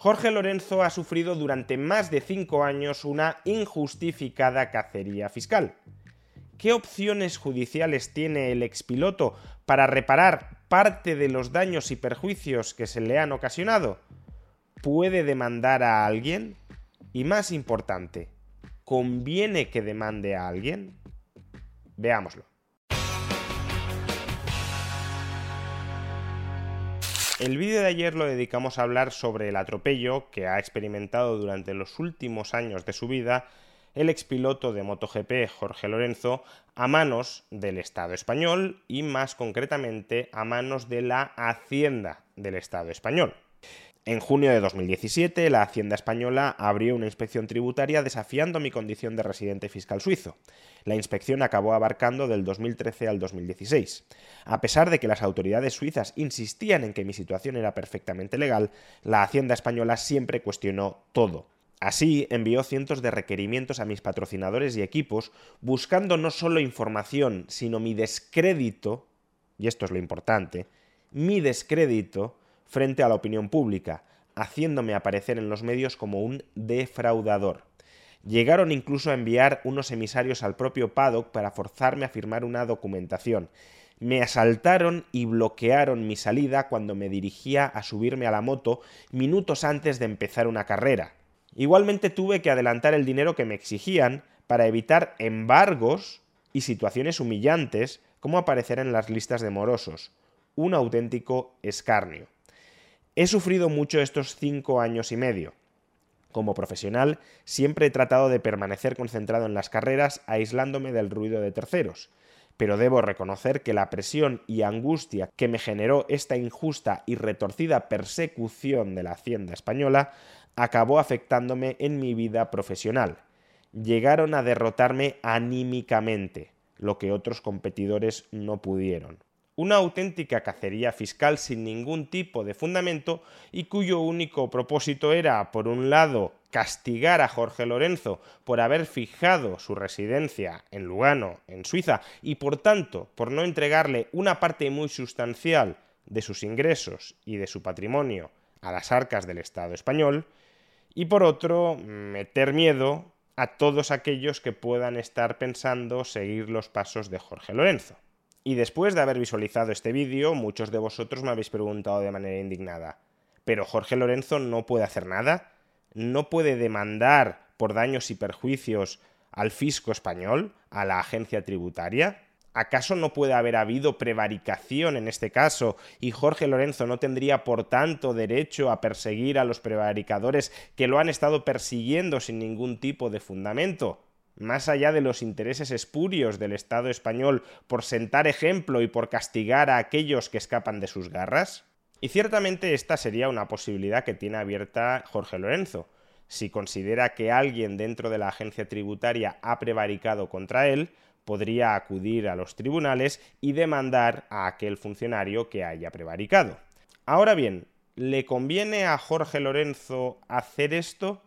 Jorge Lorenzo ha sufrido durante más de cinco años una injustificada cacería fiscal. ¿Qué opciones judiciales tiene el expiloto para reparar parte de los daños y perjuicios que se le han ocasionado? ¿Puede demandar a alguien? Y más importante, ¿conviene que demande a alguien? Veámoslo. El vídeo de ayer lo dedicamos a hablar sobre el atropello que ha experimentado durante los últimos años de su vida el expiloto de MotoGP Jorge Lorenzo a manos del Estado español y más concretamente a manos de la Hacienda del Estado español. En junio de 2017, la Hacienda española abrió una inspección tributaria desafiando mi condición de residente fiscal suizo. La inspección acabó abarcando del 2013 al 2016. A pesar de que las autoridades suizas insistían en que mi situación era perfectamente legal, la Hacienda española siempre cuestionó todo. Así, envió cientos de requerimientos a mis patrocinadores y equipos buscando no solo información, sino mi descrédito, y esto es lo importante, mi descrédito frente a la opinión pública, haciéndome aparecer en los medios como un defraudador. Llegaron incluso a enviar unos emisarios al propio paddock para forzarme a firmar una documentación. Me asaltaron y bloquearon mi salida cuando me dirigía a subirme a la moto minutos antes de empezar una carrera. Igualmente tuve que adelantar el dinero que me exigían para evitar embargos y situaciones humillantes como aparecer en las listas de morosos. Un auténtico escarnio. He sufrido mucho estos cinco años y medio. Como profesional, siempre he tratado de permanecer concentrado en las carreras, aislándome del ruido de terceros. Pero debo reconocer que la presión y angustia que me generó esta injusta y retorcida persecución de la Hacienda española acabó afectándome en mi vida profesional. Llegaron a derrotarme anímicamente, lo que otros competidores no pudieron una auténtica cacería fiscal sin ningún tipo de fundamento y cuyo único propósito era, por un lado, castigar a Jorge Lorenzo por haber fijado su residencia en Lugano, en Suiza, y por tanto por no entregarle una parte muy sustancial de sus ingresos y de su patrimonio a las arcas del Estado español, y por otro, meter miedo a todos aquellos que puedan estar pensando seguir los pasos de Jorge Lorenzo. Y después de haber visualizado este vídeo, muchos de vosotros me habéis preguntado de manera indignada, ¿pero Jorge Lorenzo no puede hacer nada? ¿No puede demandar por daños y perjuicios al fisco español, a la agencia tributaria? ¿Acaso no puede haber habido prevaricación en este caso y Jorge Lorenzo no tendría por tanto derecho a perseguir a los prevaricadores que lo han estado persiguiendo sin ningún tipo de fundamento? Más allá de los intereses espurios del Estado español por sentar ejemplo y por castigar a aquellos que escapan de sus garras? Y ciertamente esta sería una posibilidad que tiene abierta Jorge Lorenzo. Si considera que alguien dentro de la agencia tributaria ha prevaricado contra él, podría acudir a los tribunales y demandar a aquel funcionario que haya prevaricado. Ahora bien, ¿le conviene a Jorge Lorenzo hacer esto?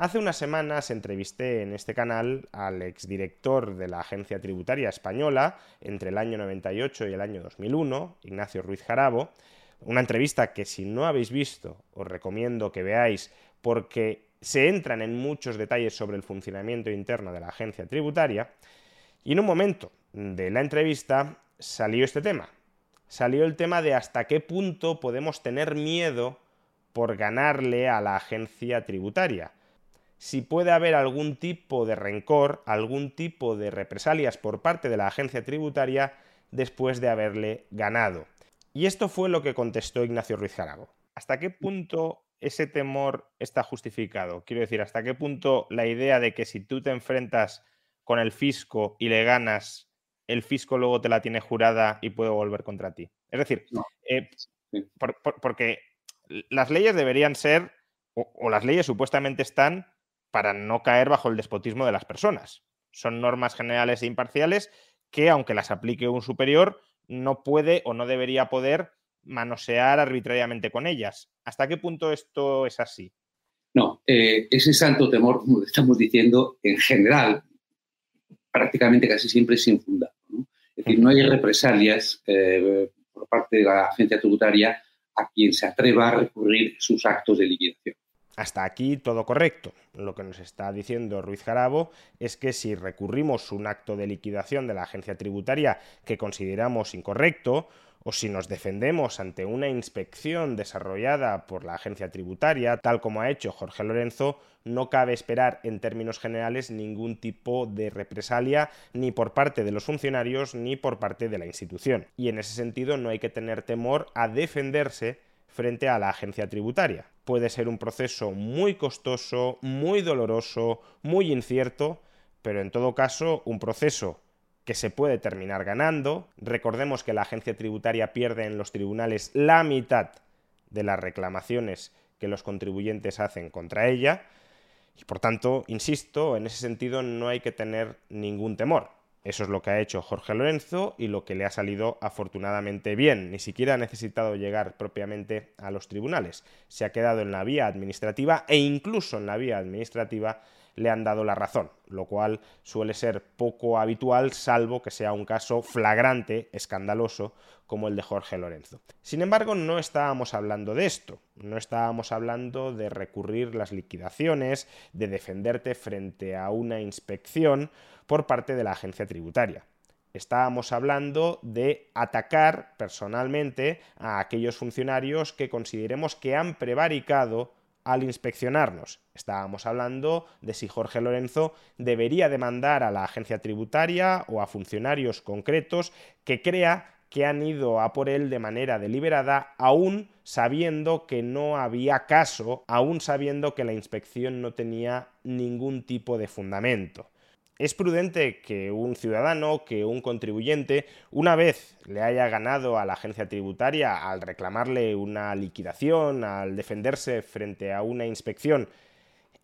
Hace unas semanas entrevisté en este canal al exdirector de la Agencia Tributaria Española entre el año 98 y el año 2001, Ignacio Ruiz Jarabo, una entrevista que si no habéis visto os recomiendo que veáis porque se entran en muchos detalles sobre el funcionamiento interno de la agencia tributaria. Y en un momento de la entrevista salió este tema. Salió el tema de hasta qué punto podemos tener miedo por ganarle a la agencia tributaria si puede haber algún tipo de rencor, algún tipo de represalias por parte de la agencia tributaria después de haberle ganado. Y esto fue lo que contestó Ignacio Ruiz Jarago. ¿Hasta qué punto ese temor está justificado? Quiero decir, ¿hasta qué punto la idea de que si tú te enfrentas con el fisco y le ganas, el fisco luego te la tiene jurada y puede volver contra ti? Es decir, eh, porque las leyes deberían ser, o, las leyes supuestamente están para no caer bajo el despotismo de las personas. Son normas generales e imparciales que, aunque las aplique un superior, no puede o no debería poder manosear arbitrariamente con ellas. ¿Hasta qué punto esto es así? No, eh, ese santo temor, como estamos diciendo, en general, prácticamente casi siempre es infundado. Es decir, no hay represalias eh, por parte de la agencia tributaria a quien se atreva a recurrir sus actos de liquidación. Hasta aquí todo correcto. Lo que nos está diciendo Ruiz Jarabo es que si recurrimos un acto de liquidación de la agencia tributaria que consideramos incorrecto, o si nos defendemos ante una inspección desarrollada por la agencia tributaria, tal como ha hecho Jorge Lorenzo, no cabe esperar en términos generales ningún tipo de represalia ni por parte de los funcionarios ni por parte de la institución. Y en ese sentido no hay que tener temor a defenderse frente a la agencia tributaria. Puede ser un proceso muy costoso, muy doloroso, muy incierto, pero en todo caso un proceso que se puede terminar ganando. Recordemos que la agencia tributaria pierde en los tribunales la mitad de las reclamaciones que los contribuyentes hacen contra ella. Y por tanto, insisto, en ese sentido no hay que tener ningún temor. Eso es lo que ha hecho Jorge Lorenzo y lo que le ha salido afortunadamente bien. Ni siquiera ha necesitado llegar propiamente a los tribunales. Se ha quedado en la vía administrativa e incluso en la vía administrativa le han dado la razón, lo cual suele ser poco habitual salvo que sea un caso flagrante, escandaloso, como el de Jorge Lorenzo. Sin embargo, no estábamos hablando de esto, no estábamos hablando de recurrir las liquidaciones, de defenderte frente a una inspección por parte de la agencia tributaria. Estábamos hablando de atacar personalmente a aquellos funcionarios que consideremos que han prevaricado al inspeccionarnos. Estábamos hablando de si Jorge Lorenzo debería demandar a la agencia tributaria o a funcionarios concretos que crea que han ido a por él de manera deliberada, aún sabiendo que no había caso, aún sabiendo que la inspección no tenía ningún tipo de fundamento. Es prudente que un ciudadano, que un contribuyente, una vez le haya ganado a la agencia tributaria al reclamarle una liquidación, al defenderse frente a una inspección,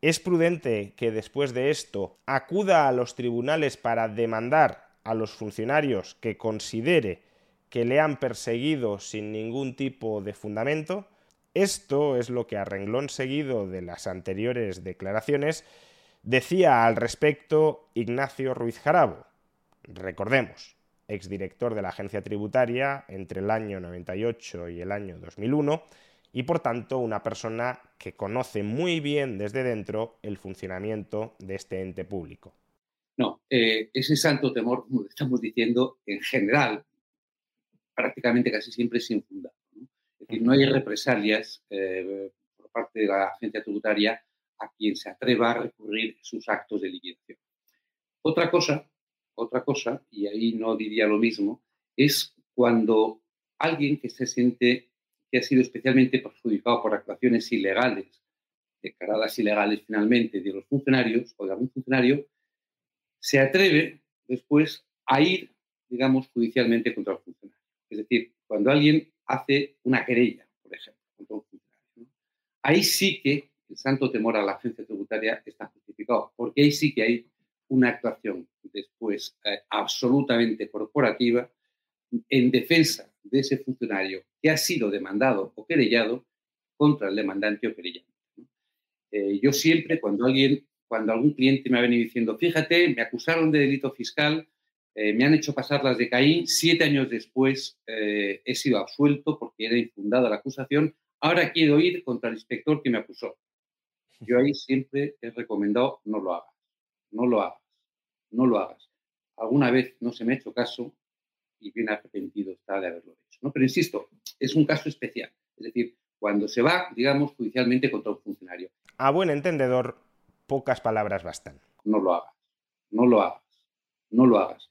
es prudente que después de esto acuda a los tribunales para demandar a los funcionarios que considere que le han perseguido sin ningún tipo de fundamento. Esto es lo que a renglón seguido de las anteriores declaraciones Decía al respecto Ignacio Ruiz Jarabo, recordemos, exdirector de la agencia tributaria entre el año 98 y el año 2001, y por tanto una persona que conoce muy bien desde dentro el funcionamiento de este ente público. No, eh, ese santo temor, como estamos diciendo, en general, prácticamente casi siempre es infundado. Es decir, no hay represalias eh, por parte de la agencia tributaria a quien se atreva a recurrir sus actos de liquidación. Otra cosa, otra cosa, y ahí no diría lo mismo, es cuando alguien que se siente que ha sido especialmente perjudicado por actuaciones ilegales, declaradas ilegales finalmente de los funcionarios o de algún funcionario, se atreve después a ir, digamos, judicialmente contra el funcionario. Es decir, cuando alguien hace una querella, por ejemplo, contra un funcionario, ahí sí que el santo temor a la agencia tributaria está justificado, porque ahí sí que hay una actuación después eh, absolutamente corporativa en defensa de ese funcionario que ha sido demandado o querellado contra el demandante o querellante. Eh, yo siempre, cuando alguien, cuando algún cliente me ha venido diciendo, fíjate, me acusaron de delito fiscal, eh, me han hecho pasar las de Caín, siete años después he sido absuelto porque era infundada la acusación, ahora quiero ir contra el inspector que me acusó. Yo ahí siempre he recomendado no lo hagas, no lo hagas, no lo hagas. Alguna vez no se me ha hecho caso y bien arrepentido está de haberlo hecho. ¿no? Pero insisto, es un caso especial. Es decir, cuando se va, digamos, judicialmente contra un funcionario. A buen entendedor, pocas palabras bastan. No lo hagas, no lo hagas, no lo hagas.